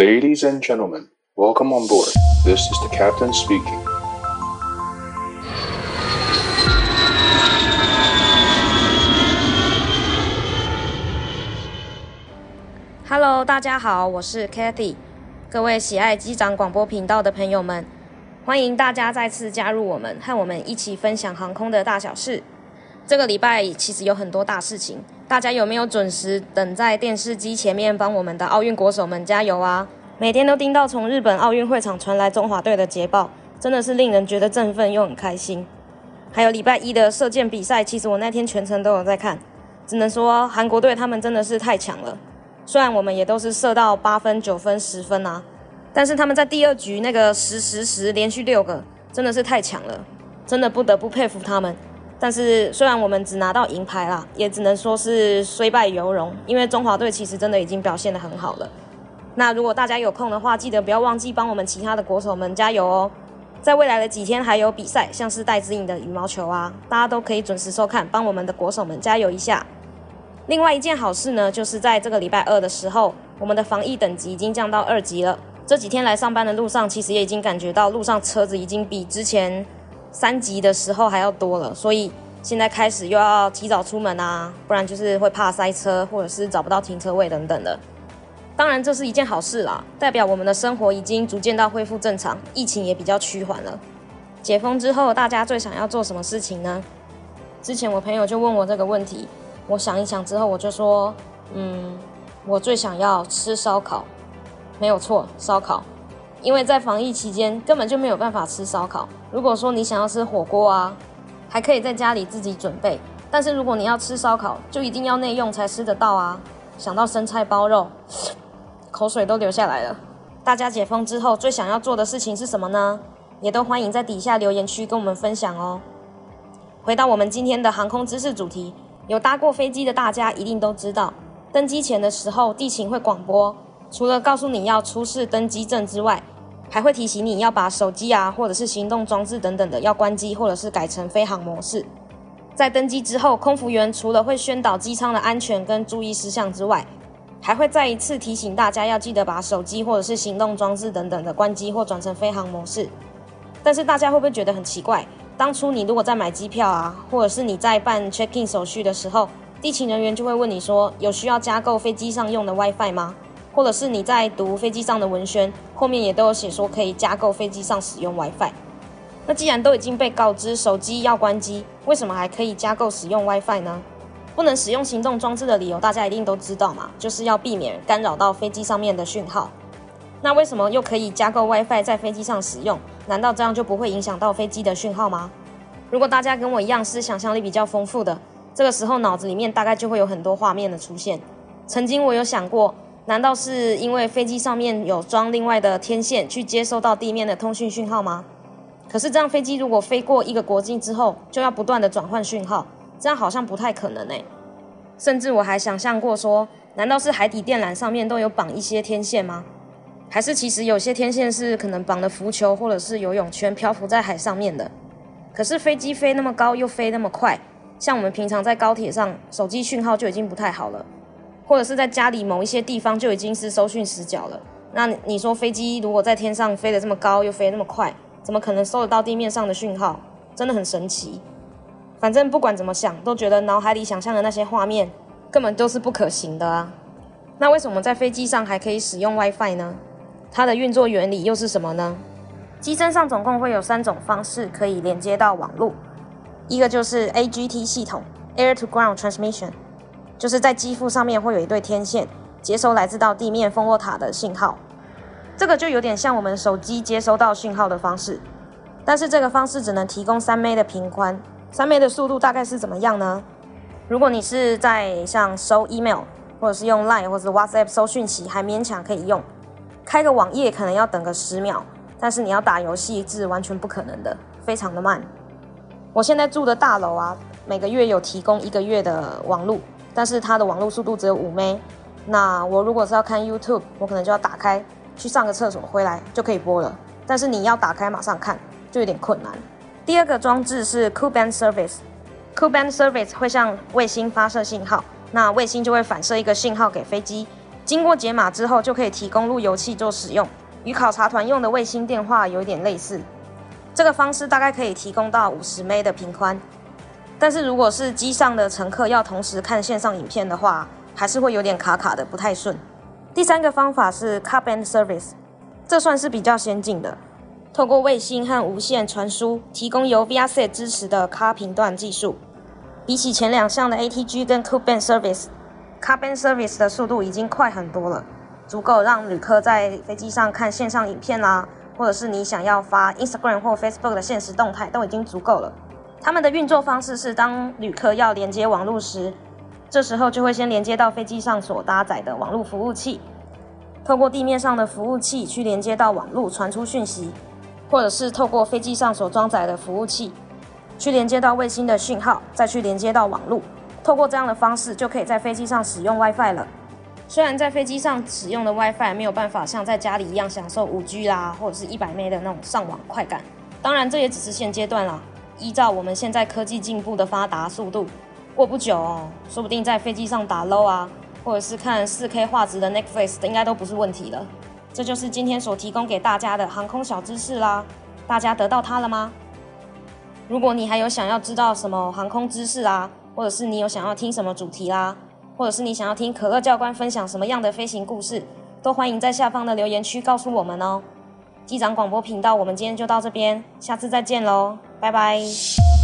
Ladies and gentlemen, welcome on board. This is the captain speaking. Hello，大家好，我是 Cathy。各位喜爱机长广播频道的朋友们，欢迎大家再次加入我们，和我们一起分享航空的大小事。这个礼拜其实有很多大事情，大家有没有准时等在电视机前面帮我们的奥运国手们加油啊？每天都听到从日本奥运会场传来中华队的捷报，真的是令人觉得振奋又很开心。还有礼拜一的射箭比赛，其实我那天全程都有在看，只能说韩国队他们真的是太强了。虽然我们也都是射到八分、九分、十分啊，但是他们在第二局那个十十十连续六个，真的是太强了，真的不得不佩服他们。但是虽然我们只拿到银牌啦，也只能说是虽败犹荣，因为中华队其实真的已经表现得很好了。那如果大家有空的话，记得不要忘记帮我们其他的国手们加油哦。在未来的几天还有比赛，像是戴资颖的羽毛球啊，大家都可以准时收看，帮我们的国手们加油一下。另外一件好事呢，就是在这个礼拜二的时候，我们的防疫等级已经降到二级了。这几天来上班的路上，其实也已经感觉到路上车子已经比之前。三级的时候还要多了，所以现在开始又要提早出门啊，不然就是会怕塞车，或者是找不到停车位等等的。当然这是一件好事啦，代表我们的生活已经逐渐到恢复正常，疫情也比较趋缓了。解封之后，大家最想要做什么事情呢？之前我朋友就问我这个问题，我想一想之后，我就说，嗯，我最想要吃烧烤，没有错，烧烤。因为在防疫期间根本就没有办法吃烧烤。如果说你想要吃火锅啊，还可以在家里自己准备。但是如果你要吃烧烤，就一定要内用才吃得到啊。想到生菜包肉，口水都流下来了。大家解封之后最想要做的事情是什么呢？也都欢迎在底下留言区跟我们分享哦。回到我们今天的航空知识主题，有搭过飞机的大家一定都知道，登机前的时候地勤会广播。除了告诉你要出示登机证之外，还会提醒你要把手机啊，或者是行动装置等等的要关机，或者是改成飞航模式。在登机之后，空服员除了会宣导机舱的安全跟注意事项之外，还会再一次提醒大家要记得把手机或者是行动装置等等的关机或转成飞航模式。但是大家会不会觉得很奇怪？当初你如果在买机票啊，或者是你在办 check in 手续的时候，地勤人员就会问你说，有需要加购飞机上用的 WiFi 吗？或者是你在读飞机上的文宣，后面也都有写说可以加购飞机上使用 WiFi。那既然都已经被告知手机要关机，为什么还可以加购使用 WiFi 呢？不能使用行动装置的理由大家一定都知道嘛，就是要避免干扰到飞机上面的讯号。那为什么又可以加购 WiFi 在飞机上使用？难道这样就不会影响到飞机的讯号吗？如果大家跟我一样是想象力比较丰富的，这个时候脑子里面大概就会有很多画面的出现。曾经我有想过。难道是因为飞机上面有装另外的天线去接收到地面的通讯讯号吗？可是这样飞机如果飞过一个国境之后，就要不断的转换讯号，这样好像不太可能诶。甚至我还想象过说，难道是海底电缆上面都有绑一些天线吗？还是其实有些天线是可能绑了浮球或者是游泳圈漂浮在海上面的？可是飞机飞那么高又飞那么快，像我们平常在高铁上，手机讯号就已经不太好了。或者是在家里某一些地方就已经是收讯死角了。那你说飞机如果在天上飞得这么高又飞得那么快，怎么可能收得到地面上的讯号？真的很神奇。反正不管怎么想，都觉得脑海里想象的那些画面根本都是不可行的啊。那为什么在飞机上还可以使用 WiFi 呢？它的运作原理又是什么呢？机身上总共会有三种方式可以连接到网络，一个就是 AGT 系统 （Air to Ground Transmission）。就是在肌肤上面会有一对天线，接收来自到地面蜂窝塔的信号，这个就有点像我们手机接收到讯号的方式，但是这个方式只能提供三 M 的频宽，三 M 的速度大概是怎么样呢？如果你是在像收 email 或者是用 Line 或者 WhatsApp 收讯息，还勉强可以用，开个网页可能要等个十秒，但是你要打游戏是完全不可能的，非常的慢。我现在住的大楼啊，每个月有提供一个月的网路。但是它的网络速度只有五 M，那我如果是要看 YouTube，我可能就要打开去上个厕所，回来就可以播了。但是你要打开马上看，就有点困难。第二个装置是 COO Band Service，COO Band Service 会向卫星发射信号，那卫星就会反射一个信号给飞机，经过解码之后，就可以提供路由器做使用，与考察团用的卫星电话有点类似。这个方式大概可以提供到五十 M 的频宽，但是如果是机上的乘客要同时看线上影片的话，还是会有点卡卡的，不太顺。第三个方法是 Car Band Service，这算是比较先进的，透过卫星和无线传输，提供由 VRC 支持的 Ka 频段技术。比起前两项的 ATG 跟 Ku Band Service，Ka Band Service 的速度已经快很多了，足够让旅客在飞机上看线上影片啦。或者是你想要发 Instagram 或 Facebook 的限时动态都已经足够了。他们的运作方式是，当旅客要连接网络时，这时候就会先连接到飞机上所搭载的网络服务器，透过地面上的服务器去连接到网络传出讯息，或者是透过飞机上所装载的服务器去连接到卫星的讯号，再去连接到网络。透过这样的方式，就可以在飞机上使用 WiFi 了。虽然在飞机上使用的 WiFi 没有办法像在家里一样享受 5G 啦，或者是一百 M 的那种上网快感，当然这也只是现阶段啦。依照我们现在科技进步的发达速度，过不久哦，说不定在飞机上打 low 啊，或者是看 4K 画质的 Netflix，应该都不是问题了。这就是今天所提供给大家的航空小知识啦，大家得到它了吗？如果你还有想要知道什么航空知识啊，或者是你有想要听什么主题啦？或者是你想要听可乐教官分享什么样的飞行故事，都欢迎在下方的留言区告诉我们哦。机长广播频道，我们今天就到这边，下次再见喽，拜拜。